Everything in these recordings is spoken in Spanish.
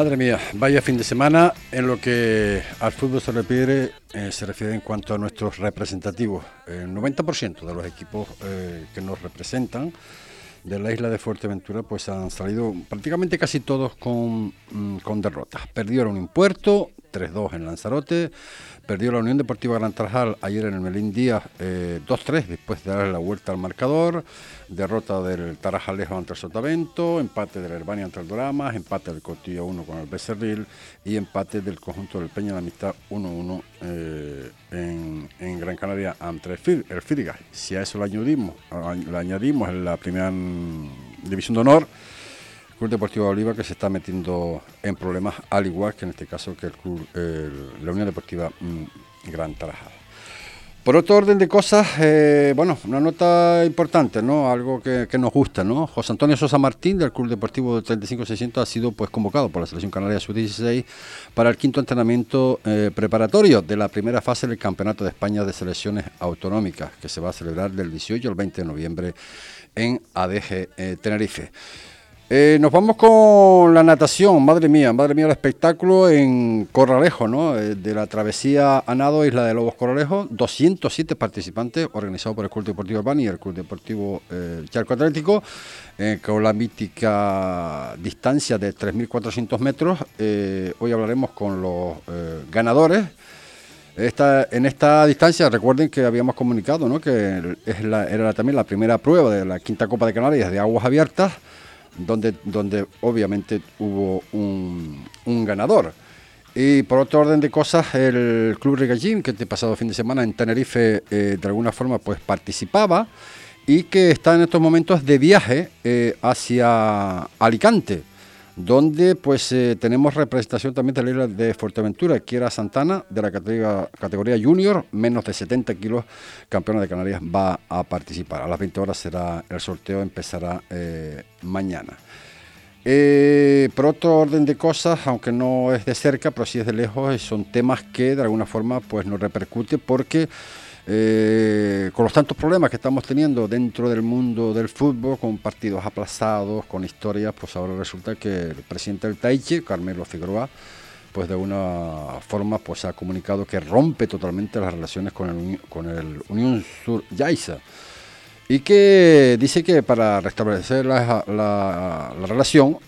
Madre mía, vaya fin de semana en lo que al fútbol se refiere, eh, se refiere en cuanto a nuestros representativos. El 90% de los equipos eh, que nos representan de la isla de Fuerteventura pues han salido prácticamente casi todos con, mm, con derrotas. Perdieron en Puerto, 3-2 en Lanzarote, perdió la Unión Deportiva Gran Tarajal ayer en el Melín Díaz 2-3 eh, después de darle la vuelta al marcador, derrota del Tarajalejo ante el Sotavento, empate del Herbania ante el Doramas, empate del Cotillo 1 con el Becerril y empate del conjunto del Peña de la Amistad 1-1 eh, en, Gran Canaria ante el, el Si a eso le añadimos, le añadimos en la primera división de honor, Club Deportivo de Oliva que se está metiendo en problemas, al igual que en este caso que el club, la Unión Deportiva mm, Gran Tarajal. Por otro orden de cosas, eh, bueno, una nota importante, ¿no? Algo que, nos gusta, ¿no? José Antonio Sosa Martín del Club Deportivo 35600 ha sido pues convocado por la Selección Canaria Sub-16 para el quinto entrenamiento eh, preparatorio de la primera fase del Campeonato de España de Selecciones Autonómicas, que se va a celebrar del 18 al 20 de noviembre en ADG eh, Tenerife. Eh, nos vamos con la natación, madre mía, madre mía el espectáculo en Corralejo, ¿no? Eh, de la travesía a nado Isla de Lobos Corralejo, 207 participantes organizado por el Club Deportivo Urbano y el Club Deportivo eh, Charco Atlético, con la mítica distancia de 3.400 metros. hoy hablaremos con los ganadores. En esta distancia, recuerden que habíamos comunicado ¿no? que era también la primera prueba de la quinta Copa de Canarias de aguas abiertas donde, donde obviamente hubo un, ganador. Y por otro orden de cosas, el Club Regallín, que este pasado fin de semana en Tenerife eh, de alguna forma pues participaba y que está en estos momentos de viaje eh, hacia Alicante donde pues eh, tenemos representación también de la isla de Fuerteventura, Kiera Santana, de la categoría, categoría junior, menos de 70 kilos, campeona de Canarias, va a participar. A las 20 horas será el sorteo, empezará eh, mañana. Eh, por otro orden de cosas, aunque no es de cerca, pero sí es de lejos, son temas que de alguna forma pues nos repercute porque eh, con los tantos problemas que estamos teniendo dentro del mundo del fútbol, con partidos aplazados, con historias, pues ahora resulta que el presidente del Taiche, Carmelo Figueroa, pues de una forma pues ha comunicado que rompe totalmente las relaciones con el, Unión Sur Yaisa. Y que dice que para restablecer la, la, relación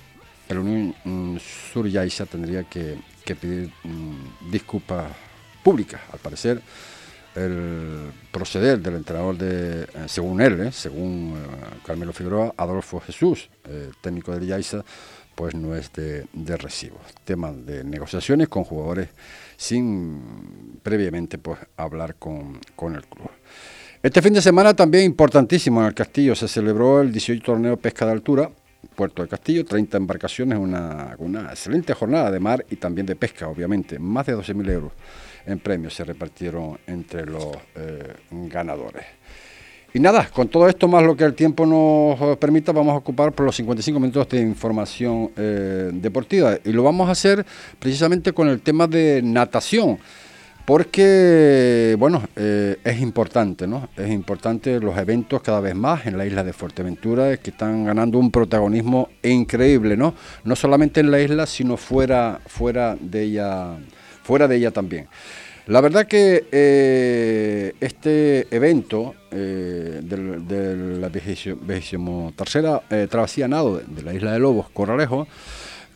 el Unión Sur Yaisa tendría que, pedir mm, disculpas públicas, al parecer el proceder del entrenador de, eh, según él, eh, según eh, Carmelo Figueroa, Adolfo Jesús, técnico del Yaiza, pues no es de, recibo. Tema de negociaciones con jugadores sin previamente pues hablar con, el club. Este fin de semana también importantísimo en el Castillo se celebró el 18 torneo pesca de altura, Puerto de Castillo, 30 embarcaciones, una, una excelente jornada de mar y también de pesca, obviamente, más de 12.000 euros en premios se repartieron entre los eh, ganadores. Y nada, con todo esto más lo que el tiempo nos permita, vamos a ocupar por los 55 minutos de información eh, deportiva. Y lo vamos a hacer precisamente con el tema de natación, porque, bueno, eh, es importante, ¿no? Es importante los eventos cada vez más en la isla de Fuerteventura, que están ganando un protagonismo increíble, ¿no? No solamente en la isla, sino fuera, fuera de ella fuera de ella también. La verdad que eh, este evento eh, de, la vigésimo tercera eh, travesía nado de la isla de Lobos, Corralejo,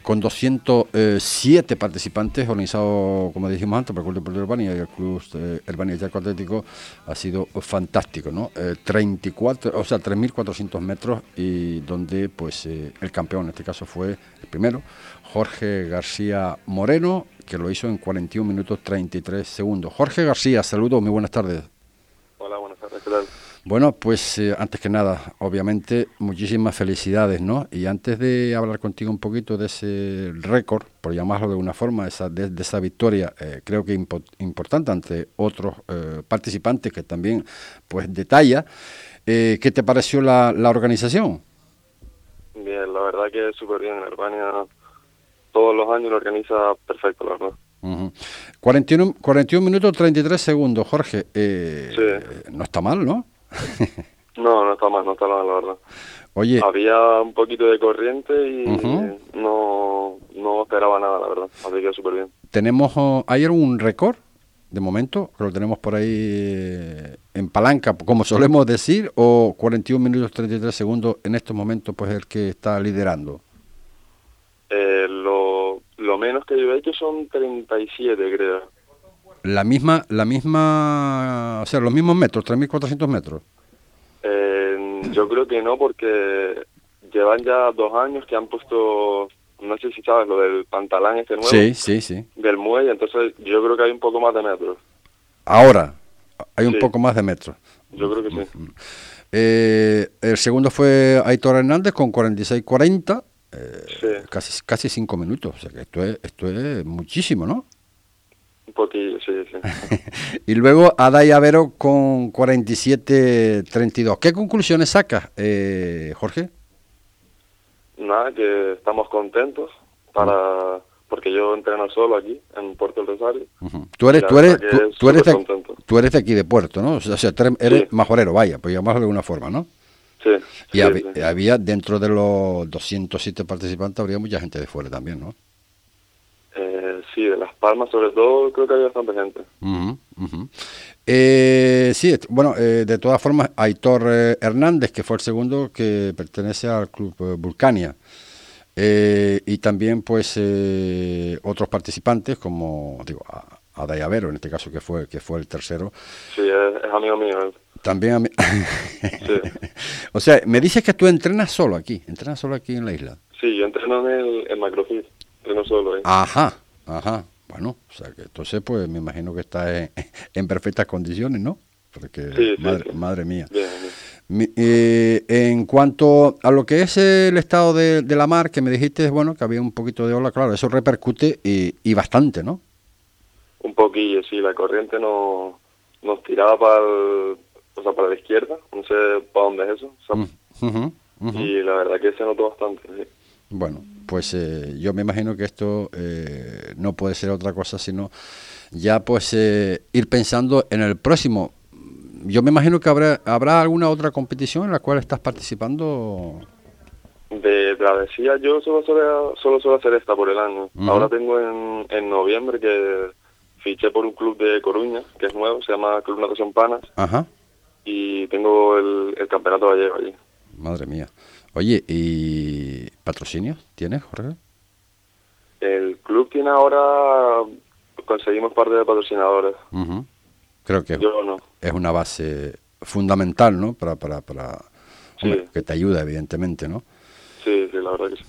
con 207 participantes, organizado, como dijimos antes, por el Club Deportivo Urbania y el Club Urbania Yaco Atlético, ha sido fantástico, ¿no? 34, o sea, 3.400 metros y donde, pues, el campeón en este caso fue el primero, Jorge García Moreno, que lo hizo en 41 minutos 33 segundos. Jorge García, saludos, muy buenas tardes. Hola, buenas tardes, ¿qué tal? Bueno, pues eh, antes que nada, obviamente, muchísimas felicidades, ¿no? Y antes de hablar contigo un poquito de ese récord, por llamarlo de una forma, esa, de, esa victoria, eh, creo que importante ante otros eh, participantes que también, pues, detalla, ¿qué te pareció la, la organización? Bien, la verdad que súper bien, Albania todos los años lo organiza perfecto, la verdad. 41, 41 minutos 33 segundos, Jorge. Eh, sí. No está mal, ¿no? no, no está mal, no está mal, la verdad. Oye. Había un poquito de corriente y no, no esperaba esperaba nada, la verdad. Así que súper bien. ¿Tenemos, oh, ¿Hay algún récord de momento? Que lo tenemos por ahí eh, en palanca, como solemos decir, o 41 minutos 33 segundos en estos momentos, pues el que está liderando. Eh, lo, lo menos que yo he hecho son 37, creo. La misma, la misma, o sea, los mismos metros, 3.400 metros. Eh, yo creo que no, porque llevan ya dos años que han puesto, no sé si sabes, lo del pantalán este nuevo. Sí, sí, sí. Del muelle, entonces yo creo que hay un poco más de metros. Ahora, hay un poco más de metros. Yo creo que sí. Eh, el segundo fue Aitor Hernández con 46-40, eh, casi, casi cinco minutos. O sea que esto es, esto es muchísimo, ¿no? Un poquillo, sí, sí. y luego Adai Avero con 47-32. ¿Qué conclusiones sacas, eh, Jorge? Nada, que estamos contentos para porque yo entreno solo aquí en Puerto del Rosario. Tú eres tú eres tú, eres de, tú eres de aquí de Puerto, ¿no? O sea, eres, majorero, vaya, pues llamarlo de alguna forma, ¿no? Sí. Y había dentro de los 207 participantes habría mucha gente de fuera también, ¿no? Eh, sí, de Las Palmas sobre todo creo que hay bastante gente. Eh, sí, bueno, eh, de todas formas, Aitor eh, Hernández, que fue el segundo que pertenece al club Vulcania. y también, pues, otros participantes, como, digo, Adayavero, en este caso, que fue, que fue el tercero. Sí, es, amigo mío. También a mí. sí. O sea, me dices que tú entrenas solo aquí, entrenas solo aquí en la isla. Sí, yo entreno en, el, en Macrofit no solo. ¿eh? Ajá, ajá. Bueno, o sea que entonces pues me imagino que está en, perfectas condiciones, ¿no? Porque madre, mía. Eh, en cuanto a lo que es el estado de, la mar, que me dijiste, bueno, que había un poquito de ola, claro, eso repercute y, y bastante, ¿no? Un poquillo, sí, la corriente no, nos tiraba para, o sea, para la izquierda, no sé para dónde es eso, mm, y la verdad que se notó bastante, sí. Bueno, pues eh, yo me imagino que esto eh, no puede ser otra cosa sino ya pues eh, ir pensando en el próximo. Yo me imagino que habrá habrá alguna otra competición en la cual estás participando. De travesía yo solo suelo, solo suelo hacer esta por el año. Ahora tengo en, en noviembre que fiché por un club de Coruña, que es nuevo, se llama Club Natación Panas. Ajá. Y tengo el, el campeonato gallego allí. Madre mía. Oye, ¿y patrocinios tienes, Jorge? El club tiene ahora, conseguimos parte de patrocinadores. Creo que es una base fundamental, ¿no? Para, para, para que te ayuda, evidentemente, ¿no? Sí, sí, la verdad que sí.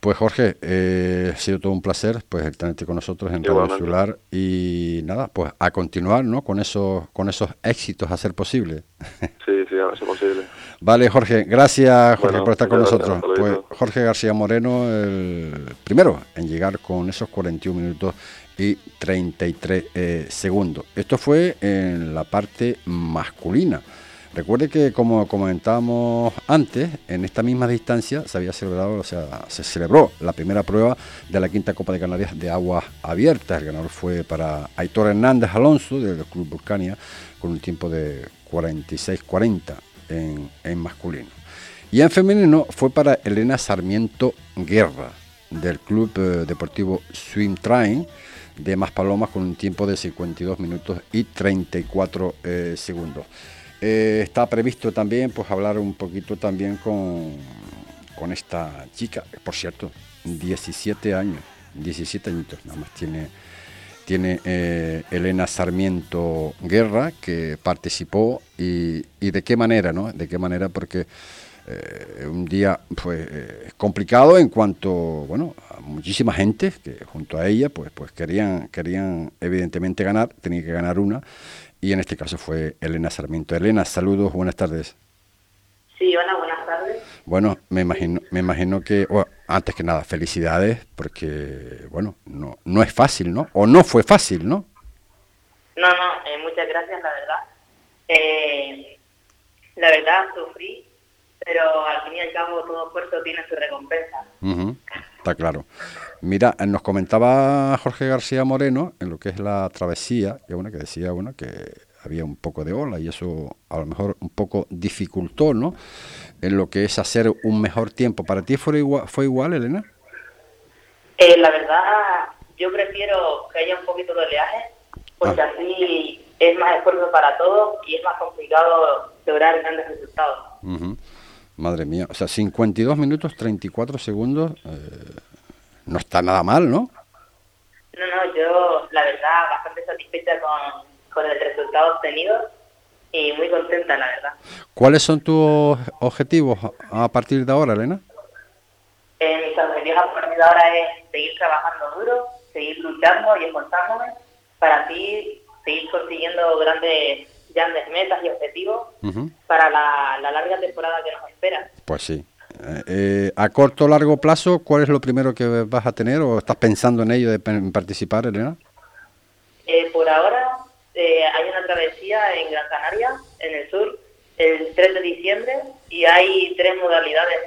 Pues Jorge, eh, ha sido todo un placer pues tenerte con nosotros en Radio Insular y nada, pues a continuar, ¿no? Con esos con esos éxitos a ser posible. Sí, sí, a ser posible. Vale, Jorge, gracias Jorge por estar con nosotros. Pues Jorge García Moreno, el primero en llegar con esos 41 minutos y 33 eh, segundos. Esto fue en la parte masculina. Recuerde que como comentábamos antes, en esta misma distancia se había celebrado, o sea, se celebró la primera prueba de la quinta Copa de Canarias de aguas abiertas. El ganador fue para Aitor Hernández Alonso del Club Vulcania con un tiempo de 46-40 en, en masculino. Y en femenino fue para Elena Sarmiento Guerra del Club eh, Deportivo Swim Train de Maspalomas con un tiempo de 52 minutos y 34 eh, segundos. Eh, está previsto también pues hablar un poquito también con, con esta chica, por cierto, 17 años, 17 añitos nada más tiene, tiene eh, Elena Sarmiento Guerra, que participó y, y, de qué manera, ¿no? De qué manera, porque eh, un día pues complicado en cuanto, bueno, a muchísima gente que junto a ella pues, pues querían, querían evidentemente ganar, tenía que ganar una y en este caso fue Elena Sarmiento. Elena, saludos, buenas tardes. Sí, hola, buenas tardes. Bueno, me imagino, me imagino que, antes que nada, felicidades, porque, bueno, no, no es fácil, ¿no? O no fue fácil, ¿no? No, no, eh, muchas gracias, la verdad. Eh, la verdad, sufrí, pero al fin y al cabo todo esfuerzo tiene su recompensa. Está claro. Mira, nos comentaba Jorge García Moreno en lo que es la travesía, que bueno, que decía bueno que había un poco de ola y eso a lo mejor un poco dificultó, ¿no? En lo que es hacer un mejor tiempo. ¿Para ti fue igual, fue igual Elena? Eh, la verdad, yo prefiero que haya un poquito de oleaje, porque ah. así es más esfuerzo para todos y es más complicado lograr grandes resultados. Madre mía, o sea, 52 minutos 34 segundos, eh, no está nada mal, ¿no? No, no, yo la verdad bastante satisfecha con, con el resultado obtenido y muy contenta, la verdad. ¿Cuáles son tus objetivos a partir de ahora, Elena? Eh, mis objetivos a partir de ahora es seguir trabajando duro, seguir luchando y esforzándome para así seguir consiguiendo grandes, grandes metas y objetivos para la, larga temporada que nos espera. Pues sí. Eh, eh, a corto o largo plazo, ¿cuál es lo primero que vas a tener o estás pensando en ello de participar, Elena? Eh, por ahora hay una travesía en Gran Canaria, en el sur, el 3 de diciembre, y hay tres modalidades.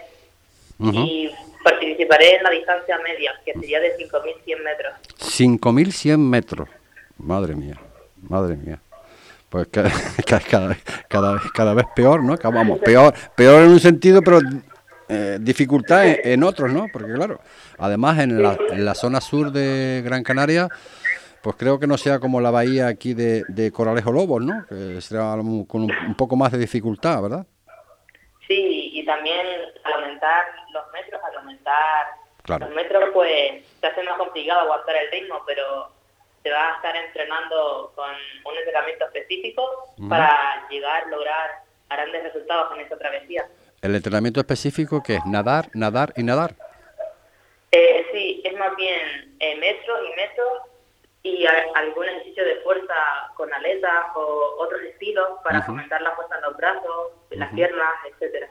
Y participaré en la distancia media, que sería de 5.100 metros. 5.100 metros, madre mía madre mía. Pues cada, cada, cada, cada vez peor, ¿no? Vamos, peor, peor en un sentido, pero eh, dificultad en, otros, ¿no? Porque claro, además en la, en la, zona sur de Gran Canaria, pues creo que no sea como la bahía aquí de, de Coralejo Lobos, ¿no? Que será con un, poco más de dificultad, ¿verdad? Sí, y también al aumentar los metros, al aumentar los metros, pues se hace más complicado aguantar el ritmo, pero se va a estar entrenando con un entrenamiento específico para llegar, lograr grandes resultados en esta travesía. ¿El entrenamiento específico que es nadar, nadar y nadar? Eh, sí, es más bien eh, metros y metros y algún ejercicio de fuerza con aletas o otros estilos para fomentar la fuerza en los brazos, en las piernas, etcétera.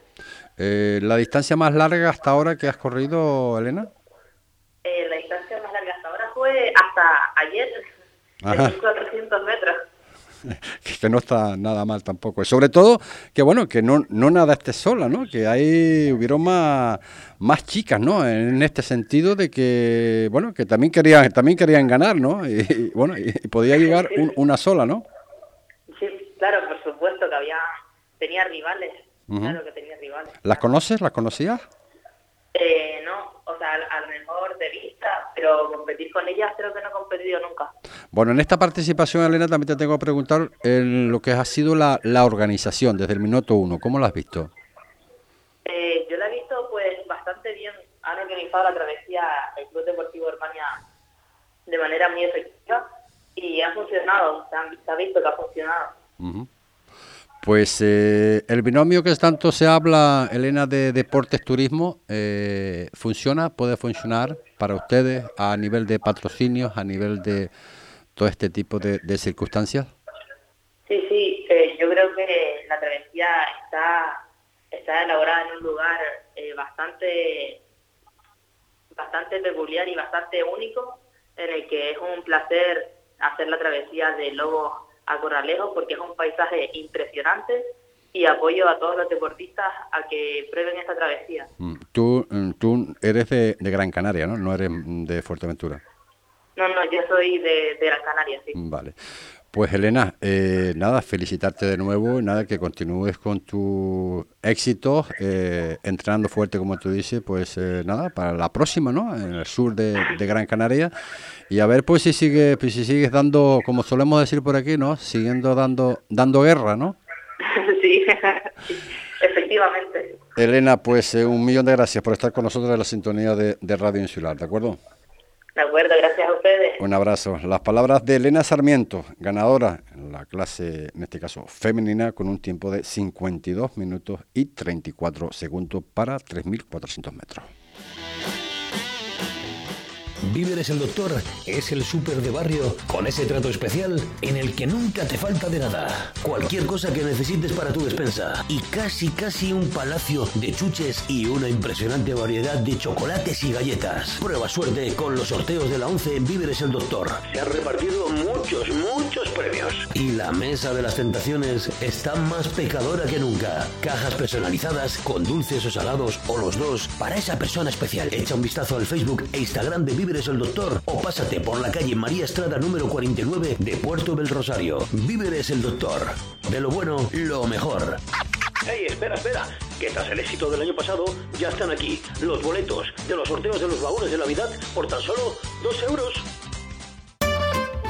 Eh, ¿La distancia más larga hasta ahora que has corrido, Elena? Eh, la distancia más larga hasta ahora fue hasta ayer, de 400 metros. que no está nada mal tampoco. Sobre todo que bueno, que no, no nada esté sola, ¿no? Que ahí hubieron más, más chicas, ¿no? En este sentido de que, bueno, que también querían, también querían ganar, ¿no? Y, bueno, y, podía llegar una sola, ¿no? Sí, claro, por supuesto que había, tenía rivales, claro que tenía rivales. ¿Las conoces? ¿Las conocías? Pero competir con ellas creo que no he competido nunca. Bueno, en esta participación, Elena, también te tengo que preguntar en lo que ha sido la, la organización desde el minuto uno. ¿Cómo la has visto? Eh, yo la he visto pues bastante bien. Han organizado la travesía el Club Deportivo Hermania de manera muy efectiva y ha funcionado, se, ha visto que ha funcionado. Pues eh, el binomio que tanto se habla, Elena, de deportes turismo, eh, ¿funciona? ¿Puede funcionar para ustedes a nivel de patrocinios, a nivel de todo este tipo de, circunstancias? Sí, sí, eh, yo creo que la travesía está, está elaborada en un lugar bastante, bastante peculiar y bastante único, en el que es un placer hacer la travesía de Lobos a Corralejo porque es un paisaje impresionante y apoyo a todos los deportistas a que prueben esta travesía. Mm, tú, mm, tú eres de, Gran Canaria, ¿no? No eres de Fuerteventura. No, no, yo soy de, de Gran Canaria, sí. Vale. Pues Elena, eh, nada, felicitarte de nuevo, nada, que continúes con tu éxito, eh, entrenando fuerte como tú dices, pues eh, nada, para la próxima, ¿no? En el sur de, Gran Canaria y a ver pues si sigue, pues si sigues dando, como solemos decir por aquí, ¿no? Siguiendo dando, dando guerra, ¿no? sí, efectivamente. Elena, pues un millón de gracias por estar con nosotros en la sintonía de, de Radio Insular, ¿de acuerdo? De acuerdo, gracias a ustedes. Un abrazo. Las palabras de Elena Sarmiento, ganadora en la clase, en este caso femenina, con un tiempo de 52 minutos y 34 segundos para 3.400 metros. Víveres el Doctor es el súper de barrio con ese trato especial en el que nunca te falta de nada. Cualquier cosa que necesites para tu despensa. Y casi, casi un palacio de chuches y una impresionante variedad de chocolates y galletas. Prueba suerte con los sorteos de la 11 en Víveres el Doctor. Se han repartido muchos, muchos premios. Y la mesa de las tentaciones está más pecadora que nunca. Cajas personalizadas con dulces o salados o los dos para esa persona especial. Echa un vistazo al Facebook e Instagram de Víveres Víveres el Doctor o pásate por la calle María Estrada número 49 de Puerto del Rosario. Víveres el Doctor. De lo bueno, lo mejor. ¡Hey, espera, espera! Que tras el éxito del año pasado ya están aquí los boletos de los sorteos de los vagones de Navidad por tan solo 2 euros.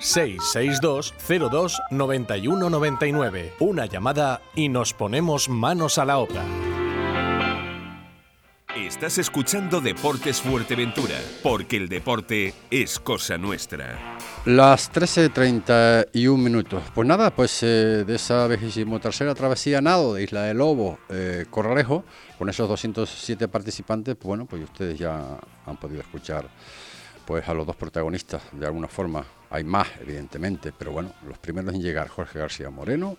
662 02 91 99. Una llamada y nos ponemos manos a la obra. Estás escuchando Deportes Fuerteventura, porque el deporte es cosa nuestra. Las 13.31 minutos. Pues nada, pues eh, de esa tercera travesía nado de Isla de Lobo, eh, Corralejo, con esos 207 participantes, pues bueno, pues ustedes ya han podido escuchar pues a los dos protagonistas de alguna forma. Hay más, evidentemente, pero bueno, los primeros en llegar, Jorge García Moreno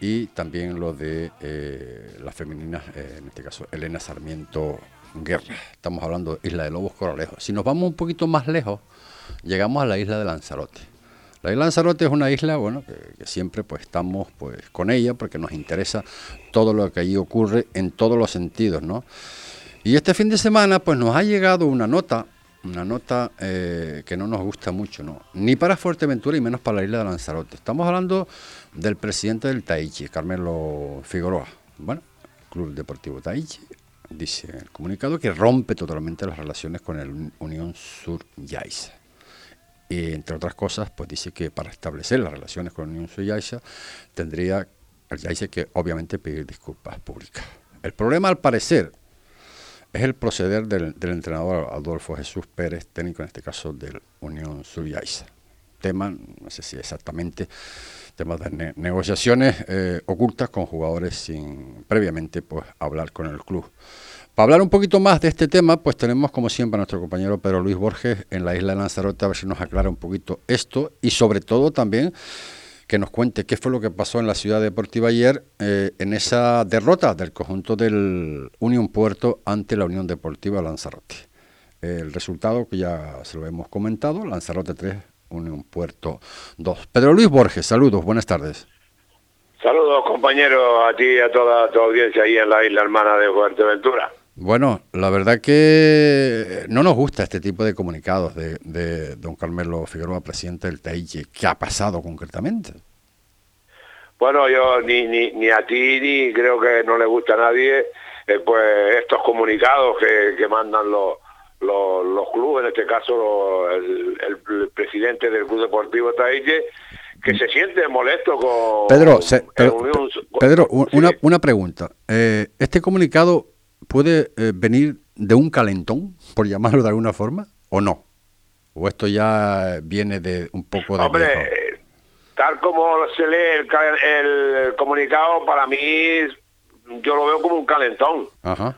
y también los de eh, las femeninas, eh, en este caso Elena Sarmiento Guerra. Estamos hablando de Isla de Lobos Coralejo. Si nos vamos un poquito más lejos, llegamos a la isla de Lanzarote. La isla de Lanzarote es una isla, bueno, que, siempre pues estamos pues con ella porque nos interesa todo lo que allí ocurre en todos los sentidos, ¿no? Y este fin de semana pues nos ha llegado una nota una nota eh, que no nos gusta mucho, no, ni para Fuerteventura y menos para la isla de Lanzarote. Estamos hablando del presidente del Taichi, Carmelo Figueroa. Bueno, Club Deportivo Taichi dice el comunicado que rompe totalmente las relaciones con el Unión Sur Yaiza. Y entre otras cosas, pues dice que para establecer las relaciones con la Unión Sur Yaiza tendría el Yaiza que obviamente pedir disculpas públicas. El problema, al parecer, es el proceder del, entrenador Adolfo Jesús Pérez, técnico en este caso del Unión Subiaiza. Tema, no sé si exactamente, temas de negociaciones eh, ocultas con jugadores sin previamente pues hablar con el club. Para hablar un poquito más de este tema, pues tenemos como siempre a nuestro compañero Pedro Luis Borges en la isla de Lanzarote a ver si nos aclara un poquito esto y sobre todo también que nos cuente qué fue lo que pasó en la ciudad deportiva ayer eh, en esa derrota del conjunto del Unión Puerto ante la Unión Deportiva Lanzarote. El resultado que ya se lo hemos comentado, Lanzarote 3, Unión Puerto 2. Pedro Luis Borges, saludos, buenas tardes. Saludos compañeros a ti y a toda tu audiencia ahí en la isla hermana de Fuerteventura. Bueno, la verdad que no nos gusta este tipo de comunicados de, don Carmelo Figueroa, presidente del TAICHE. ¿Qué ha pasado concretamente? Bueno, yo ni, ni, ni a ti ni creo que no le gusta a nadie eh, pues estos comunicados que, mandan los, los, clubes, en este caso el, presidente del Club Deportivo Taiche, que se siente molesto con... Pedro, Pedro, una, una pregunta. Eh, ¿Este comunicado puede eh, venir de un calentón, por llamarlo de alguna forma, o no? ¿O esto ya viene de un poco de... Hombre, tal como se lee el, comunicado, para mí yo lo veo como un calentón.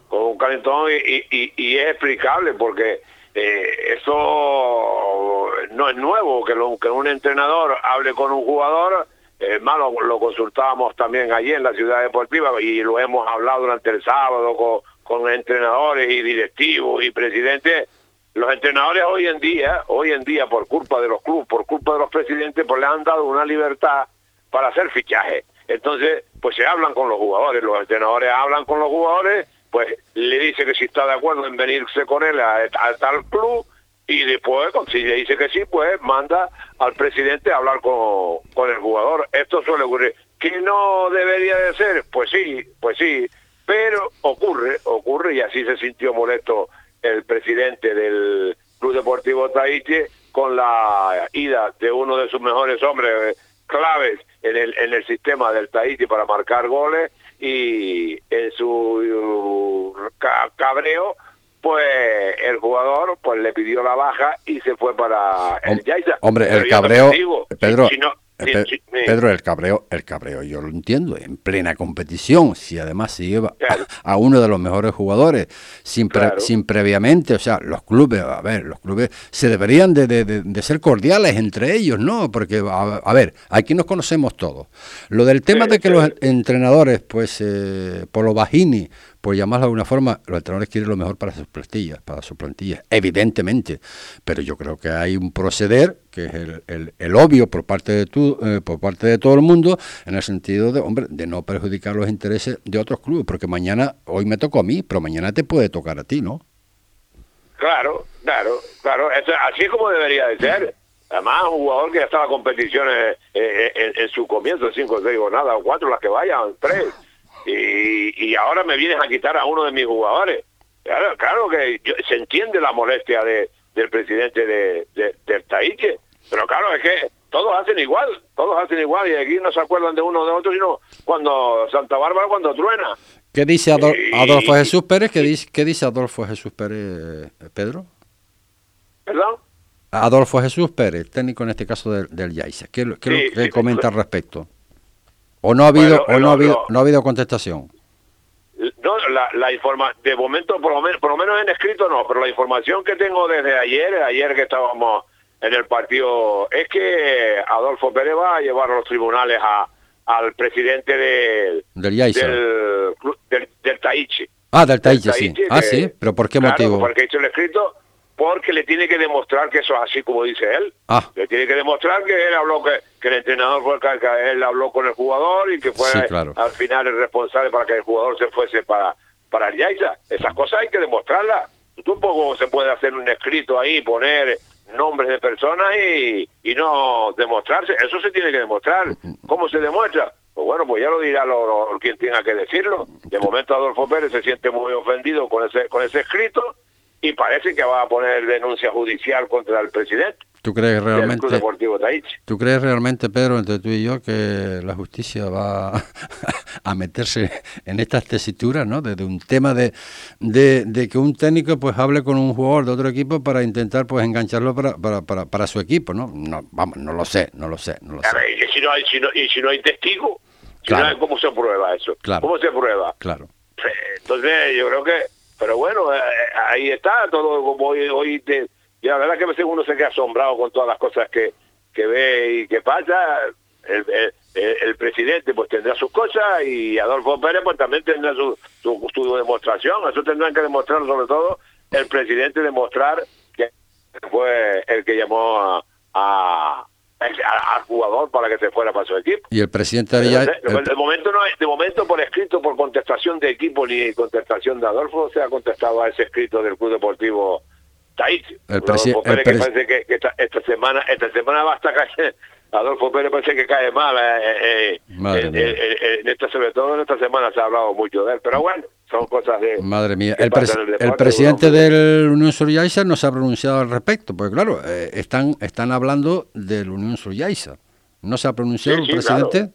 Como un calentón y, es explicable porque eh, eso no es nuevo, que, lo, que un entrenador hable con un jugador eh, malo lo consultábamos también allí en la ciudad deportiva y lo hemos hablado durante el sábado con, con entrenadores y directivos y presidentes, los entrenadores hoy en día, hoy en día por culpa de los clubes, por culpa de los presidentes, pues le han dado una libertad para hacer fichaje. Entonces, pues se hablan con los jugadores, los entrenadores hablan con los jugadores, pues le dice que si está de acuerdo en venirse con él a, tal club y después, si le dice que sí, pues manda al presidente a hablar con, con el jugador. Esto suele ocurrir. ¿Que no debería de ser? Pues sí, pues sí, pero ocurre, ocurre, y así se sintió molesto el presidente del Club Deportivo Tahiti con la ida de uno de sus mejores hombres eh, claves en el, en el sistema del Tahiti para marcar goles y en su cabreo pues el jugador pues le pidió la baja y se fue para el Yaiza. Hombre, el cabreo, Pedro, Pedro, el cabreo, el cabreo, yo lo entiendo, en plena competición, si además se lleva a, uno de los mejores jugadores sin, sin previamente, o sea, los clubes, a ver, los clubes se deberían de, ser cordiales entre ellos, ¿no? Porque, a, ver, aquí nos conocemos todos. Lo del tema de que los entrenadores, pues, eh, por lo bajini, por llamarlo de alguna forma, los entrenadores quieren lo mejor para sus plantillas, para sus plantillas, evidentemente, pero yo creo que hay un proceder que es el, obvio por parte de tu, eh, por parte de todo el mundo, en el sentido de, hombre, de no perjudicar los intereses de otros clubes, porque mañana, hoy me tocó a mí, pero mañana te puede tocar a ti, ¿no? Claro, claro, claro, así es como debería de ser. Además, un jugador que ya estaba en competiciones eh, eh, en, su comienzo, cinco, seis nada, o cuatro, las que vayan, tres. Y, y ahora me vienes a quitar a uno de mis jugadores. Claro, claro que se entiende la molestia de, del presidente de, del Taiche, pero claro, es que todos hacen igual, todos hacen igual y aquí no se acuerdan de uno de otro, sino cuando Santa Bárbara, cuando truena. ¿Qué dice Adolfo Jesús Pérez? ¿Qué dice, ¿Qué dice Adolfo Jesús Pérez, Pedro? ¿Perdón? Adolfo Jesús Pérez, técnico en este caso del, del Yaiza. ¿Qué, qué, comenta al respecto? ¿O no ha habido, o no, ha habido, no ha habido contestación? No, la, la información, de momento, por lo, menos, por lo menos en escrito no, pero la información que tengo desde ayer, ayer que estábamos en el partido, es que Adolfo Pérez va a llevar a los tribunales a, al presidente de, del, del, del, Taichi. Ah, del Taichi, sí. Ah, sí, pero ¿por qué motivo? Porque hizo el escrito porque le tiene que demostrar que eso es así como dice él. Ah. Le tiene que demostrar que él habló, que, que el entrenador fue que él habló con el jugador y que fue al final el responsable para que el jugador se fuese para, para el Yaiza. Esas cosas hay que demostrarlas. Tampoco se puede hacer un escrito ahí, poner nombres de personas y, y no demostrarse. Eso se tiene que demostrar. ¿Cómo se demuestra? Pues bueno, pues ya lo dirá lo, quien tenga que decirlo. De momento Adolfo Pérez se siente muy ofendido con ese, con ese escrito y parece que va a poner denuncia judicial contra el presidente. ¿Tú crees realmente, ¿Tú crees realmente, Pedro, entre tú y yo, que la justicia va a meterse en estas tesituras, ¿no? Desde un tema de, de, que un técnico pues hable con un jugador de otro equipo para intentar pues engancharlo para, para, para, para su equipo, ¿no? No, vamos, no lo sé, no lo sé, no lo sé. y si no hay, si no, y si no hay testigo, ¿cómo se prueba eso? ¿Cómo se prueba? Claro. Entonces, yo creo que pero bueno, eh, eh, ahí está todo como hoy, hoy te, y la verdad que a veces uno se queda asombrado con todas las cosas que, que ve y que pasa. El, el, presidente pues tendrá sus cosas y Adolfo Pérez pues también tendrá su, su, demostración. Eso tendrán que demostrar sobre todo el presidente demostrar que fue el que llamó a al jugador para que se fuera para su equipo. Y el presidente haría... De, momento no de momento por escrito, por contestación de equipo ni contestación de Adolfo, se ha contestado a ese escrito del Club Deportivo Tahiti. El, presidente que parece que, esta, semana esta semana basta caer Adolfo Pérez parece que cae mal. Eh, eh, eh, en esta, sobre todo en esta semana se ha hablado mucho de él, pero bueno, son cosas de... Madre mía, el, el, presidente del Unión Suryaisa no se ha pronunciado al respecto, porque claro, están, están hablando del Unión Suryaisa. ¿No se ha pronunciado el presidente?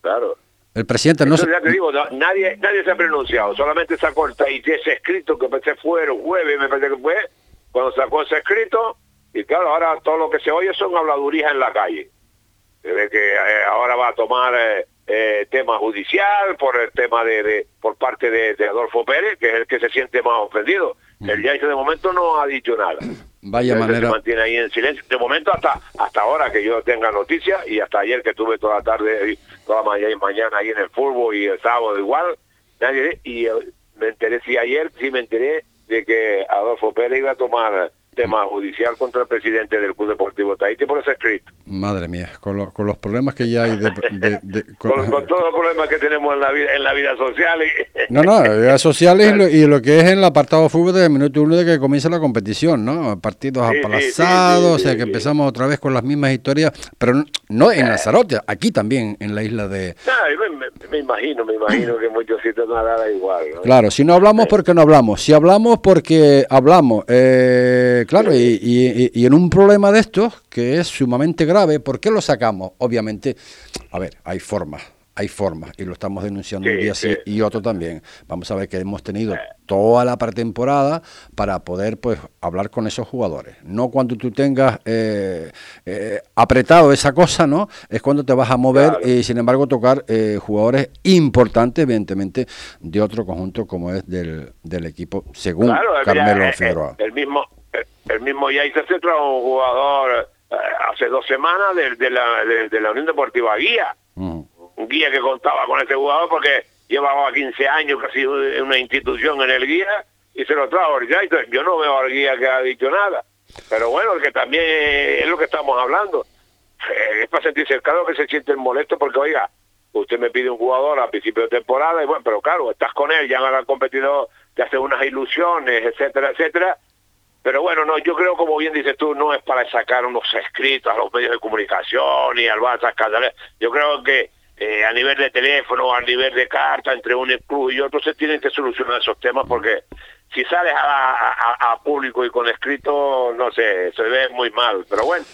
Claro. El presidente no se... Ya te digo, nadie, nadie se ha pronunciado, solamente sacó el ese escrito que se fue el jueves, me parece que fue, cuando sacó ese escrito, y claro, ahora todo lo que se oye son habladurías en la calle de que eh, ahora va a tomar eh, eh, tema judicial por el tema de, por parte de, Adolfo Pérez, que es el que se siente más ofendido. El ya de momento no ha dicho nada. Vaya manera. Se mantiene ahí en silencio. De momento hasta hasta ahora que yo tenga noticias y hasta ayer que tuve toda la tarde, toda mañana y mañana ahí en el fútbol y el sábado igual, nadie y me enteré sí ayer sí me enteré de que Adolfo Pérez iba a tomar tema judicial contra el presidente del Club Deportivo Tahiti por ese escrito. Madre mía, con, con los problemas que ya hay de... con, todos los problemas que tenemos en la vida, en la vida social. Y... No, no, la vida social y lo, que es en el apartado fútbol desde el minuto uno de que comienza la competición, ¿no? Partidos aplazados, o sea que empezamos otra vez con las mismas historias, pero no, en Lanzarote, aquí también en la isla de... me, imagino, me imagino que muchos sitios no hará igual. Claro, si no hablamos porque no hablamos, si hablamos porque hablamos. Eh, claro, y, y, en un problema de estos, que es sumamente grave, ¿por qué lo sacamos? Obviamente, a ver, hay formas, hay formas, y lo estamos denunciando un día sí, y otro también. Vamos a ver que hemos tenido toda la pretemporada para poder pues hablar con esos jugadores. No cuando tú tengas eh, eh, apretado esa cosa, ¿no? Es cuando te vas a mover y sin embargo tocar eh, jugadores importantes, evidentemente, de otro conjunto como es del, del equipo, según Carmelo Figueroa. El mismo el mismo Yaisa se trajo un jugador eh, hace dos semanas de, la, de, la Unión Deportiva Guía. Guía que contaba con ese jugador porque llevaba 15 años casi una institución en el guía y se lo trajo ya yo no veo al guía que ha dicho nada. Pero bueno que también es lo que estamos hablando. Eh, es para sentirse claro que se sienten molesto porque oiga usted me pide un jugador a principio de temporada y bueno pero claro estás con él ya han competido te hace unas ilusiones etcétera etcétera. Pero bueno, no, yo creo, como bien dices tú, no es para sacar unos escritos a los medios de comunicación y al Barça Yo creo que eh, a nivel de teléfono, a nivel de carta, entre un club y otro, se tienen que solucionar esos temas porque si sales a, público y con escrito, no sé, se ve muy mal. Pero bueno,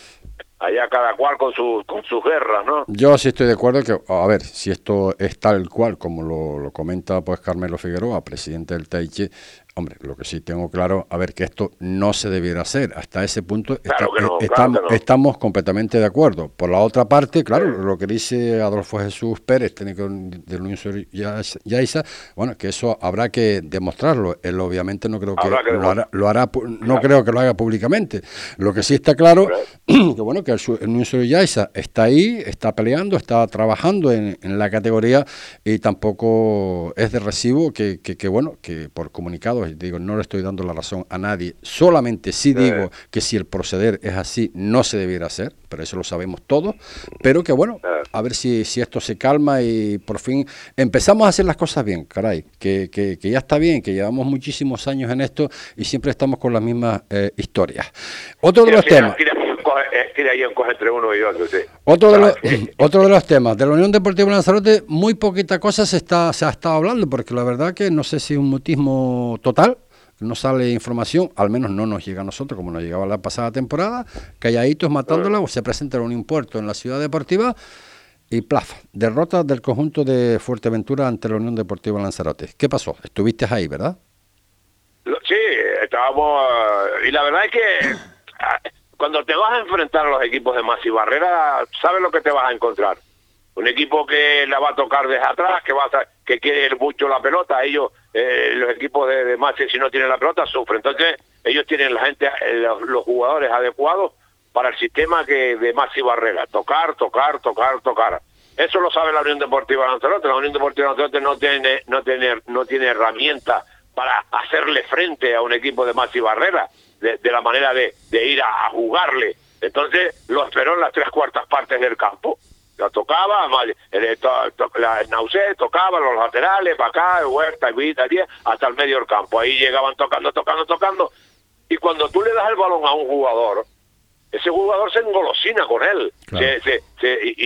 allá cada cual con, su, con sus guerras, ¿no? Yo sí estoy de acuerdo que, a ver, si esto es tal cual como lo, lo comenta pues Carmelo Figueroa, presidente del Taiche, Hombre, lo que sí tengo claro, a ver, que esto no se debiera hacer. Hasta ese punto estamos, estamos, completamente de acuerdo. Por la otra parte, claro, lo que dice Adolfo Jesús Pérez, técnico del Unión Yaiza, bueno, que eso habrá que demostrarlo. Él obviamente no creo que, lo, hará, no creo que lo haga públicamente. Lo que sí está claro, que bueno, que el, Unión Yaiza está ahí, está peleando, está trabajando en, la categoría y tampoco es de recibo que, que bueno, que por comunicado digo, no le estoy dando la razón a nadie, solamente sí digo que si el proceder es así, no se debiera hacer, pero eso lo sabemos todos, pero que bueno, a ver si, si esto se calma y por fin empezamos a hacer las cosas bien, caray, que, que, ya está bien, que llevamos muchísimos años en esto y siempre estamos con las mismas eh, historias. Otro de los temas... entre uno y otro, Otro de, los, otro de los temas de la Unión Deportiva Lanzarote, muy poquita cosa se está se ha estado hablando, porque la verdad que no sé si es un mutismo total, no sale información, al menos no nos llega a nosotros, como nos llegaba la pasada temporada, calladitos matándola, o se presenta un impuesto en la ciudad deportiva y plaf, derrota del conjunto de Fuerteventura ante la Unión Deportiva Lanzarote. ¿Qué pasó? Estuviste ahí, ¿verdad? Sí, estábamos, y la verdad es que ah, cuando te vas a enfrentar a los equipos de Masi Barrera, sabes lo que te vas a encontrar. Un equipo que la va a tocar desde atrás, que va a, que quiere mucho la pelota, ellos, eh, los equipos de, de si no tienen la pelota, sufren. Entonces, ellos tienen la gente, eh, los, jugadores adecuados para el sistema que de Maxi Barrera. Tocar, tocar, tocar, tocar. Eso lo sabe la Unión Deportiva Lanzarote. La Unión Deportiva Lanzarote no tiene, no tiene, no tiene herramientas para hacerle frente a un equipo de Maxi Barrera de, la manera de, ir a, jugarle. Entonces lo esperó en las tres cuartas partes del campo. La tocaba, la Nausé tocaba los laterales, para acá, Huerta, Evita, hasta el medio del campo. Ahí llegaban tocando, tocando, tocando. Y cuando tú le das el balón a un jugador, ese jugador se engolosina con él.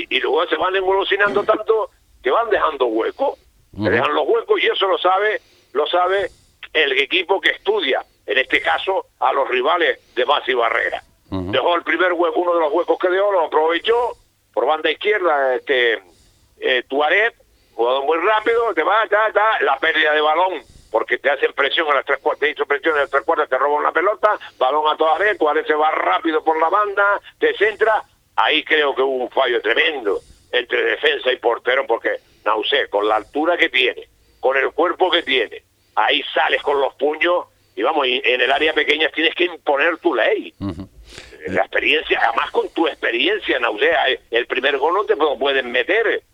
y, luego se van engolosinando tanto que van dejando huecos. dejan los huecos y eso lo sabe, lo sabe el equipo que estudia en este caso a los rivales de Masi Barrera. Dejó el primer hueco, uno de los huecos que dio, lo aprovechó por banda izquierda, este eh, Tuareg, jugador muy rápido, te va, ta, ta, la pérdida de balón, porque te hacen presión a las tres cuartas, te hizo presión a las tres cuartas, te roban la pelota, balón a Tuareg, Tuareg se va rápido por la banda, te centra, ahí creo que hubo un fallo tremendo entre defensa y portero, porque Nausé, con la altura que tiene, con el cuerpo que tiene, ahí sales con los puños y vamos, en el área pequeña tienes que imponer tu ley. La experiencia, además con tu experiencia, Nausea, eh, el primer gol no te lo pueden meter.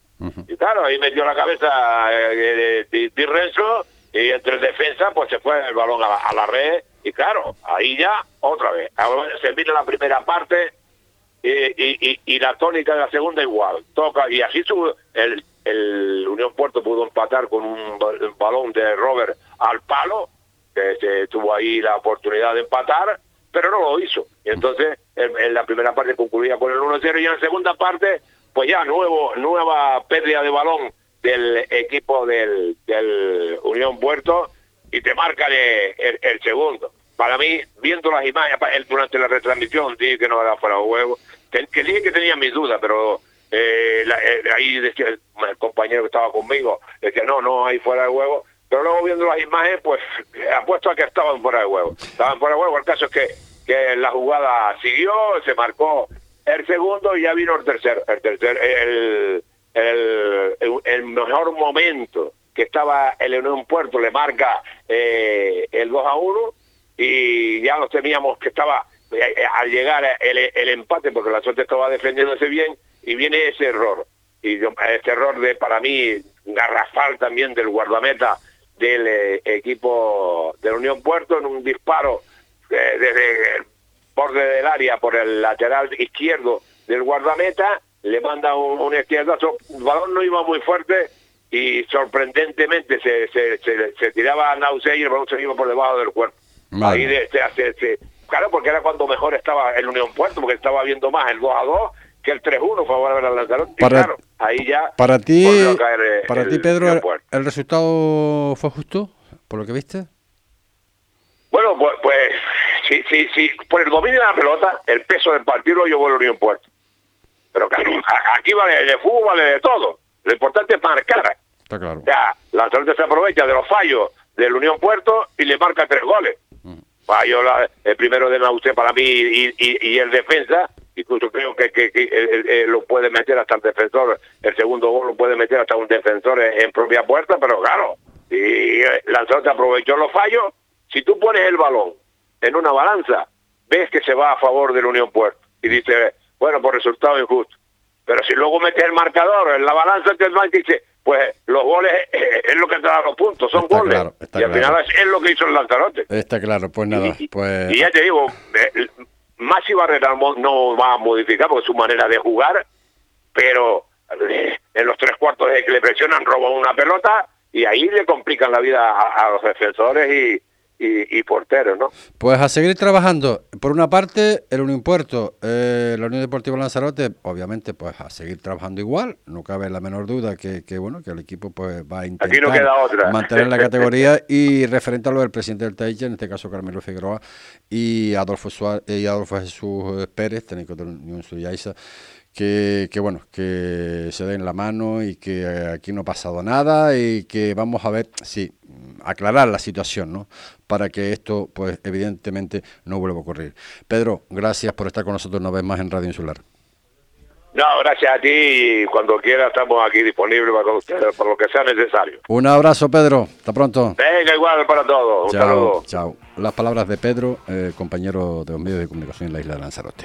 Y claro, ahí metió la cabeza eh, de Renzo y entre defensa pues se fue el balón a la, red y claro, ahí ya otra vez. Ahora se viene la primera parte y, y, la tónica de la segunda igual. Toca y así su, el, el Unión Puerto pudo empatar con un balón de Robert al palo que tuvo ahí la oportunidad de empatar, pero no lo hizo. Y entonces en, la primera parte concluía con el 1-0 y en la segunda parte, pues ya nuevo nueva pérdida de balón del equipo del, del Unión Puerto y te marca el, segundo. Para mí, viendo las imágenes, durante la retransmisión dije que no era fuera de juego, que, dije que tenía mis dudas, pero eh, eh, ahí decía el, compañero que estaba conmigo, decía no, no hay fuera de juego, pero luego viendo las imágenes, pues apuesto a que estaban fuera de huevo. Estaban fuera de huevo. El caso es que, que la jugada siguió, se marcó el segundo y ya vino el tercer, el tercer, el, el, mejor momento que estaba el Unión Puerto le marca eh, el 2 a 1 y ya nos temíamos que estaba eh, eh, al llegar el, el empate porque la suerte estaba defendiéndose bien y viene ese error y ese error de para mí garrafal también del guardameta del eh, equipo de la Unión Puerto en un disparo eh, desde el borde del área por el lateral izquierdo del guardameta, le manda un, un izquierdazo, el balón no iba muy fuerte y sorprendentemente se, se, tiraba a Nausea y el balón se iba por debajo del cuerpo. Ahí de, claro, porque era cuando mejor estaba el Unión Puerto, porque estaba viendo más el 2 a 2 que el 3-1 favorable al Lanzarote. Para, claro, ahí ya para ti, eh, para ti Pedro, el, resultado fue justo por lo que viste? Bueno, pues, pues sí, sí, sí, por el dominio de la pelota, el peso del partido lo llevó el Unión Puerto. Pero claro, aquí vale de fútbol, vale de todo. Lo importante es marcar. Está claro. Ya, Lanzarote se aprovecha de los fallos del Unión Puerto y le marca tres goles. Mm. Fallo el primero de Nausea para mí y, y el defensa incluso creo que, que, lo puede meter hasta el defensor, el segundo gol lo puede meter hasta un defensor en, propia puerta, pero claro, y Lanzarote aprovechó los fallos, si tú pones el balón en una balanza, ves que se va a favor de la Unión Puerto y dice, bueno, por resultado injusto. Pero si luego metes el marcador en la balanza, te dice, pues los goles es lo que te da los puntos, son goles. y al final es, lo que hizo el Lanzarote. Está claro, pues nada. pues... y ya te digo, eh, Maxi Barrera no va a modificar porque su manera de jugar, pero eh, en los tres cuartos de que le presionan roban una pelota y ahí le complican la vida a, los defensores y, y, porteros, ¿no? Pues a seguir trabajando. Por una parte, el Unión Puerto, eh, la Unión Deportiva Lanzarote, obviamente, pues a seguir trabajando igual. No cabe la menor duda que, bueno que el equipo pues va a intentar mantener la categoría y referente a lo del presidente del Taiche, en este caso Carmelo Figueroa y Adolfo Suárez, y Adolfo Jesús Pérez, técnico de la Unión Suyaiza que, que, bueno, que se den la mano y que aquí no ha pasado nada y que vamos a ver, sí, aclarar la situación, ¿no? Para que esto, pues evidentemente, no vuelva a ocurrir. Pedro, gracias por estar con nosotros una vez más en Radio Insular. No, gracias a ti y cuando quiera estamos aquí disponibles para ustedes, por lo que sea necesario. Un abrazo, Pedro. Hasta pronto. Venga, igual para todos. Un saludo. Chao. Las palabras de Pedro, eh, compañero de los medios de comunicación en la isla de Lanzarote.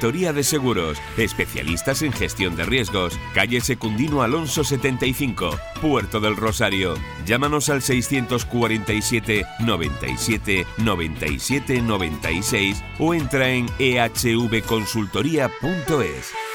de Seguros, especialistas en gestión de riesgos, calle Secundino Alonso 75, Puerto del Rosario. Llámanos al 647 97 97 96 o entra en ehvconsultoría.es.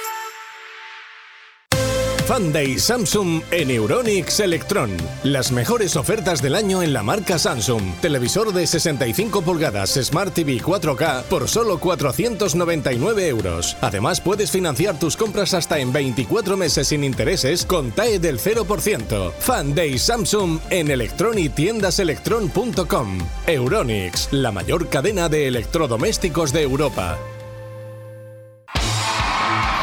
Fan Day Samsung en Euronix Electron. Las mejores ofertas del año en la marca Samsung. Televisor de 65 pulgadas Smart TV 4K por solo 499 euros. Además puedes financiar tus compras hasta en 24 meses sin intereses con TAE del 0%. Fan Day Samsung en Electron y tiendaselectron.com. Euronix, la mayor cadena de electrodomésticos de Europa.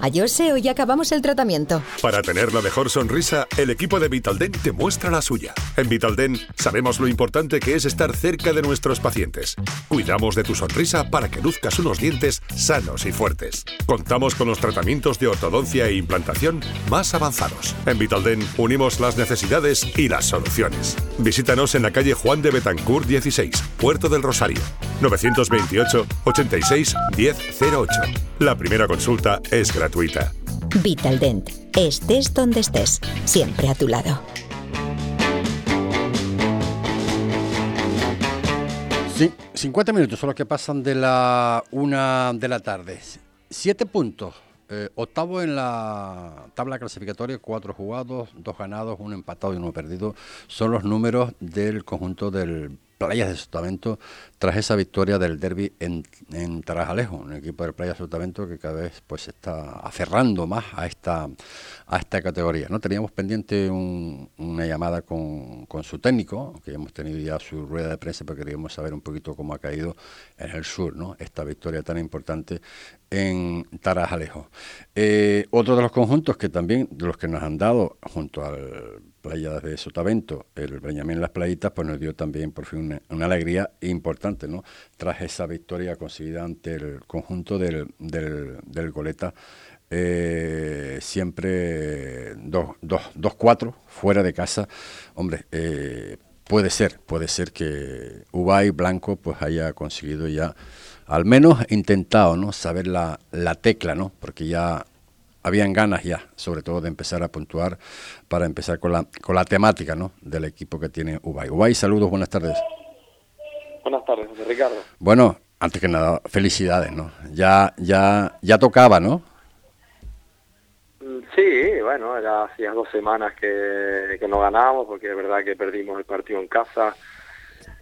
A Jose, hoy acabamos el tratamiento. Para tener la mejor sonrisa, el equipo de Vitaldent te muestra la suya. En Vitaldent sabemos lo importante que es estar cerca de nuestros pacientes. Cuidamos de tu sonrisa para que luzcas unos dientes sanos y fuertes. Contamos con los tratamientos de ortodoncia e implantación más avanzados. En Vitaldent unimos las necesidades y las soluciones. Visítanos en la calle Juan de Betancourt 16, Puerto del Rosario, 928 86 1008. La primera consulta es gratuita. Vitaldent. Estés donde estés, siempre a tu lado. Sí, 50 minutos son los que pasan de la una de la tarde. Siete puntos. Eh, octavo en la tabla clasificatoria, cuatro jugados, dos ganados, uno empatado y uno perdido. Son los números del conjunto del Playas de Sotavento tras esa victoria del derby en, en Tarajalejo, un equipo de Playas de Sotavento que cada vez pues está aferrando más a esta a esta categoría. No teníamos pendiente una llamada con, su técnico, que hemos tenido ya su rueda de prensa, porque queríamos saber un poquito cómo ha caído en el sur, ¿no? Esta victoria tan importante en Tarajalejo. Eh, otro de los conjuntos que también de los que nos han dado junto al playa de Sotavento, el Benjamín Las Playitas, pues nos dio también por fin una, alegría importante, ¿no? Tras esa victoria conseguida ante el conjunto del, del, Goleta, eh, siempre 2-4 fuera de casa. Hombre, eh, puede ser, puede ser que Ubay Blanco pues haya conseguido ya, al menos intentado, ¿no? Saber la, la tecla, ¿no? Porque ya habían ganas ya, sobre todo de empezar a puntuar para empezar con la, con la temática ¿no? del equipo que tiene Ubay. Ubay, saludos, buenas tardes. Buenas tardes, Ricardo. Bueno, antes que nada, felicidades, ¿no? Ya, ya, ya tocaba, ¿no? Mm, sí, bueno, ya hacía dos semanas que, que no ganábamos, porque es verdad que perdimos el partido en casa.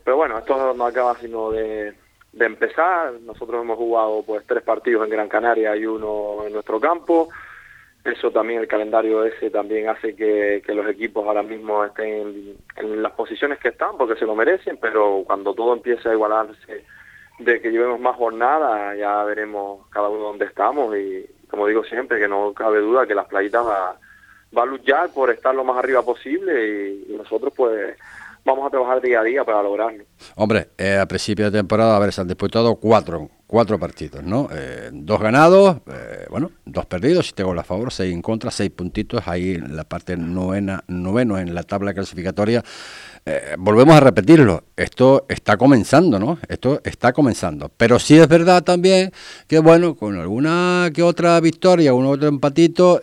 Pero bueno, esto no acaba sino de, de empezar. Nosotros hemos jugado pues tres partidos en Gran Canaria y uno en nuestro campo eso también el calendario ese también hace que, los equipos ahora mismo estén en, las posiciones que están porque se lo merecen, pero cuando todo empiece a igualarse de que llevemos más jornada ya veremos cada uno dónde estamos y como digo siempre que no cabe duda que las playitas va, va a luchar por estar lo más arriba posible y nosotros pues vamos a trabajar día a día para lograrlo. Hombre, eh, a principio de temporada, a ver, se han disputado cuatro, cuatro partidos, ¿no? Eh, dos ganados, eh, bueno, dos perdidos, si tengo la favor, seis en contra, seis puntitos ahí en la parte novena, noveno en la tabla clasificatoria. Eh, volvemos a repetirlo, esto está comenzando, ¿no? Esto está comenzando. Pero sí es verdad también que, bueno, con alguna que otra victoria, un otro empatito,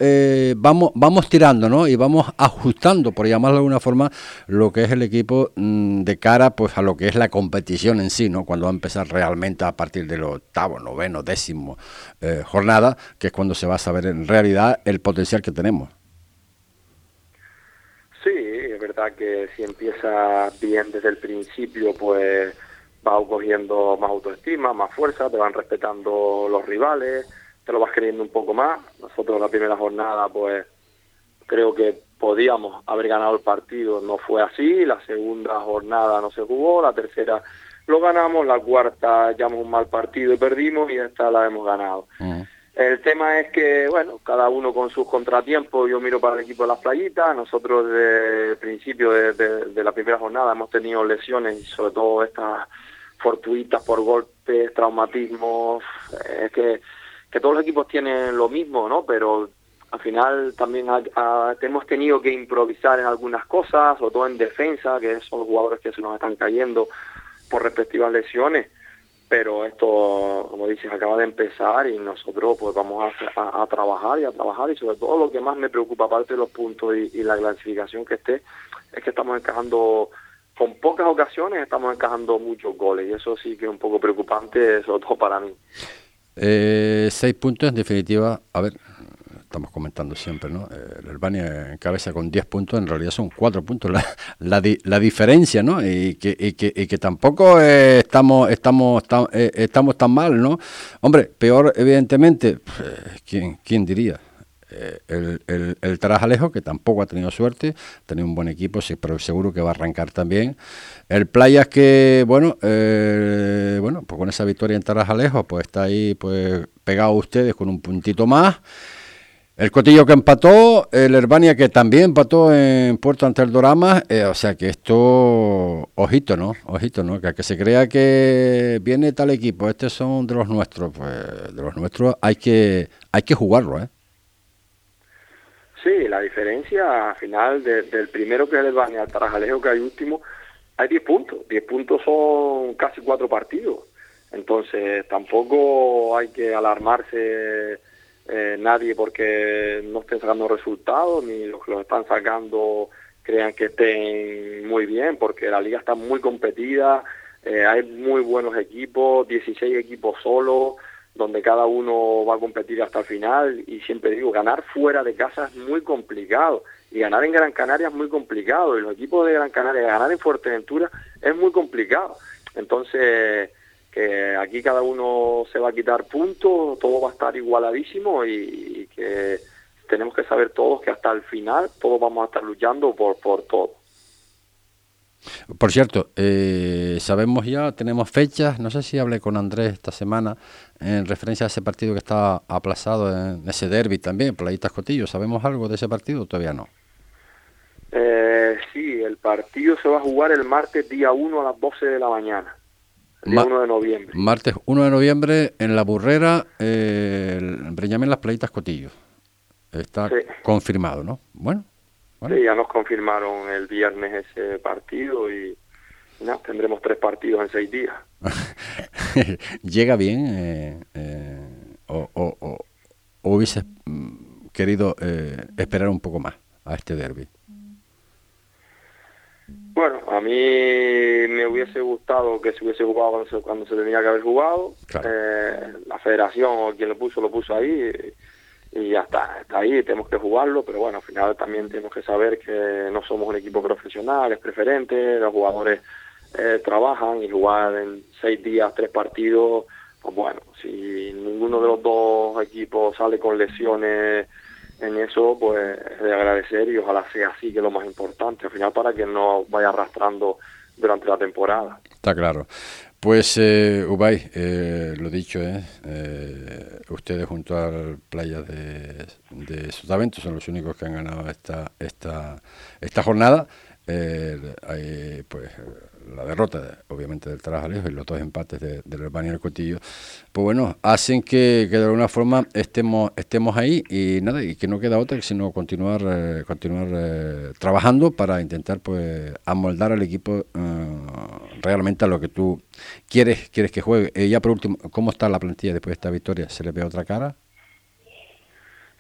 vamos, vamos tirando, ¿no? Y vamos ajustando, por llamarlo de alguna forma, lo que es el equipo mm, de cara pues a lo que es la competición en sí, ¿no? Cuando va a empezar realmente a partir del octavo, noveno, décimo eh, jornada, que es cuando se va a saber en realidad el potencial que tenemos. Sí, es verdad que si empieza bien desde el principio, pues vas cogiendo más autoestima, más fuerza, te van respetando los rivales, te lo vas creyendo un poco más. Nosotros la primera jornada, pues creo que podíamos haber ganado el partido, no fue así, la segunda jornada no se jugó, la tercera lo ganamos, la cuarta hallamos un mal partido y perdimos y esta la hemos ganado. El tema es que, bueno, cada uno con sus contratiempos, yo miro para el equipo de las playitas, nosotros desde el principio de, la primera jornada hemos tenido lesiones y sobre todo estas fortuitas por golpes, traumatismos, es que, todos los equipos tienen lo mismo, ¿no? Pero al final también hemos tenido que improvisar en algunas cosas, sobre todo en defensa, que son los jugadores que se nos están cayendo por respectivas lesiones pero esto, como dices, acaba de empezar y nosotros pues vamos a, trabajar y a trabajar y sobre todo lo que más me preocupa, aparte de los puntos y, la clasificación que esté, es que estamos encajando, con pocas ocasiones estamos encajando muchos goles y eso sí que es un poco preocupante, sobre todo para mí. Eh, seis puntos en definitiva, a ver, estamos comentando siempre, ¿no? Eh, el Albania cabeza con 10 puntos, en realidad son 4 puntos la, la, diferencia, ¿no? Y que, y que, y que tampoco eh, estamos, estamos, eh, estamos tan mal, ¿no? Hombre, peor, evidentemente, ¿quién, quién diría? el, el, el Tarajalejo, que tampoco ha tenido suerte, tenido un buen equipo, sí, pero seguro que va a arrancar también. El Playas que, bueno, bueno, pues con esa victoria en Tarajalejo, pues está ahí pues pegado a ustedes con un puntito más. El Cotillo que empató, el Herbania que también empató en Puerto ante el Dorama, eh, o sea que esto, ojito, ¿no? Ojito, ¿no? Que, que se crea que viene tal equipo, estos son de los nuestros, pues de los nuestros hay que, hay que jugarlo, ¿eh? Sí, la diferencia al final del primero que es el Herbania al Tarajalejo que hay último, hay 10 puntos, 10 puntos son casi cuatro partidos, entonces tampoco hay que alarmarse eh, nadie porque no estén sacando resultados, ni los que los están sacando crean que estén muy bien, porque la liga está muy competida, eh, hay muy buenos equipos, 16 equipos solos, donde cada uno va a competir hasta el final, y siempre digo, ganar fuera de casa es muy complicado, y ganar en Gran Canaria es muy complicado, y los equipos de Gran Canaria, ganar en Fuerteventura es muy complicado. Entonces, que aquí cada uno se va a quitar puntos, todo va a estar igualadísimo y, que tenemos que saber todos que hasta el final todos vamos a estar luchando por, por todo. Por cierto, eh, sabemos ya, tenemos fechas, no sé si hablé con Andrés esta semana en referencia a ese partido que está aplazado en ese derby también, Playitas Cotillo, ¿sabemos algo de ese partido todavía no? Eh, sí, el partido se va a jugar el martes día 1 a las 12 de la mañana. El 1 de noviembre. Martes 1 de noviembre en La Burrera, eh, Las Playitas Cotillo. Está confirmado, ¿no? Bueno, Sí, ya nos confirmaron el viernes ese partido y tendremos tres partidos en seis días. ¿Llega bien eh, eh, o, o, o, hubiese mm, querido eh, esperar un poco más a este derby? Bueno, a mí me hubiese gustado que se hubiese jugado cuando se, tenía que haber jugado. Eh, la federación o quien lo puso, lo puso ahí y, ya está, está ahí, tenemos que jugarlo, pero bueno, al final también tenemos que saber que no somos un equipo profesional, es preferente, los jugadores eh, trabajan y jugar en seis días, tres partidos, pues bueno, si ninguno de los dos equipos sale con lesiones en eso pues de agradecer y ojalá sea así que es lo más importante al final para que no vaya arrastrando durante la temporada. Está claro. Pues eh, Ubay, eh, lo dicho, eh, eh, ustedes junto al playa de, de Sotavento son los únicos que han ganado esta esta esta jornada. Eh, pues la derrota, obviamente, del Tarajalejo y los dos empates de, del Urbano y el Cotillo, pues bueno, hacen que, de alguna forma estemos estemos ahí y nada, y que no queda otra sino continuar eh, continuar eh, trabajando para intentar pues amoldar al equipo eh, realmente a lo que tú quieres quieres que juegue. ya por último, ¿cómo está la plantilla después de esta victoria? ¿Se le ve otra cara?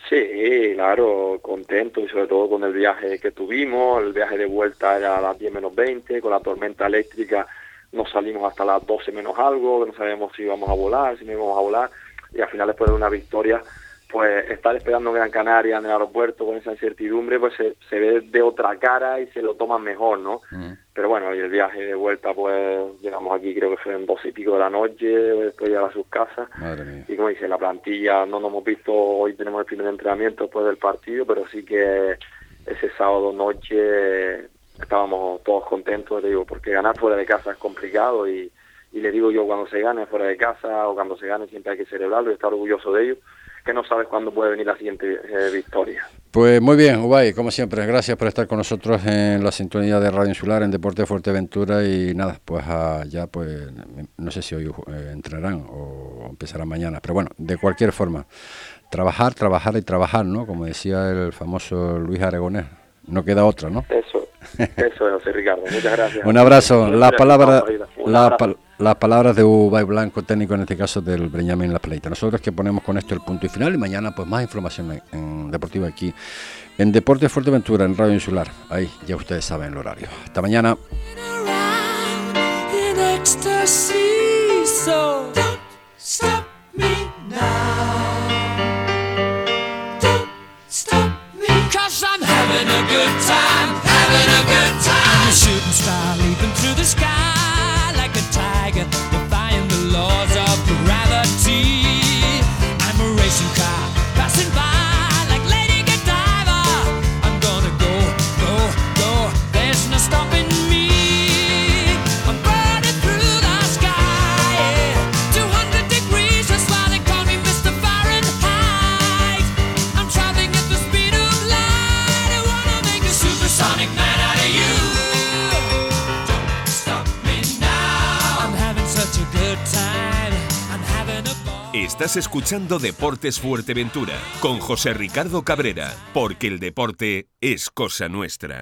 Sí, claro, contento y sobre todo con el viaje que tuvimos. El viaje de vuelta era a las 10 menos 20, con la tormenta eléctrica nos salimos hasta las 12 menos algo, no sabemos si íbamos a volar, si no íbamos a volar, y al final después de una victoria pues estar esperando en Gran Canaria en el aeropuerto con esa incertidumbre pues se, ve de otra cara y se lo toman mejor, ¿no? Mm. Pero bueno, y el viaje de vuelta pues llegamos aquí creo que fue en dos y pico de la noche, después llegar a sus casas y como dice, la plantilla no nos hemos visto, hoy tenemos el primer entrenamiento después del partido, pero sí que ese sábado noche estábamos todos contentos, digo, porque ganar fuera de casa es complicado y, y le digo yo cuando se gane fuera de casa o cuando se gane siempre hay que celebrarlo y estar orgulloso de ello que no sabes cuándo puede venir la siguiente eh, victoria. Pues muy bien, Ubay, como siempre, gracias por estar con nosotros en la sintonía de Radio Insular, en Deporte Fuerteventura y nada, pues ya pues no sé si hoy eh, entrarán o empezarán mañana, pero bueno, de cualquier forma, trabajar, trabajar y trabajar, ¿no? Como decía el famoso Luis Aragonés, no queda otra, ¿no? Eso, eso es, Ricardo. Muchas gracias. Un abrazo. Las palabras la, pa, la palabras de Uba y Blanco, técnico en este caso del Benjamín Las Pleitas. Nosotros que ponemos con esto el punto y final y mañana pues más información en, en deportiva aquí en Deporte Fuerteventura, en Radio Insular. Ahí ya ustedes saben el horario. Hasta mañana. good time. Stop. Estás escuchando Deportes Fuerteventura con José Ricardo Cabrera, porque el deporte es cosa nuestra.